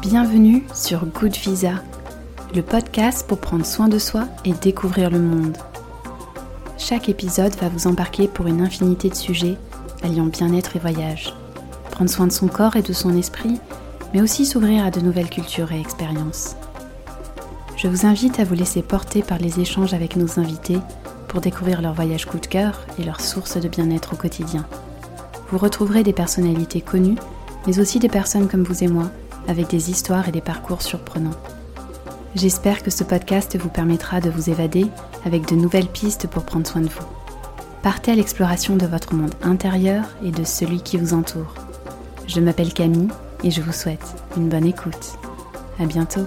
Bienvenue sur Good Visa, le podcast pour prendre soin de soi et découvrir le monde. Chaque épisode va vous embarquer pour une infinité de sujets alliant bien-être et voyage. Prendre soin de son corps et de son esprit, mais aussi s'ouvrir à de nouvelles cultures et expériences. Je vous invite à vous laisser porter par les échanges avec nos invités pour découvrir leur voyage coup de cœur et leurs sources de bien-être au quotidien. Vous retrouverez des personnalités connues, mais aussi des personnes comme vous et moi, avec des histoires et des parcours surprenants. J'espère que ce podcast vous permettra de vous évader avec de nouvelles pistes pour prendre soin de vous. Partez à l'exploration de votre monde intérieur et de celui qui vous entoure. Je m'appelle Camille et je vous souhaite une bonne écoute. À bientôt.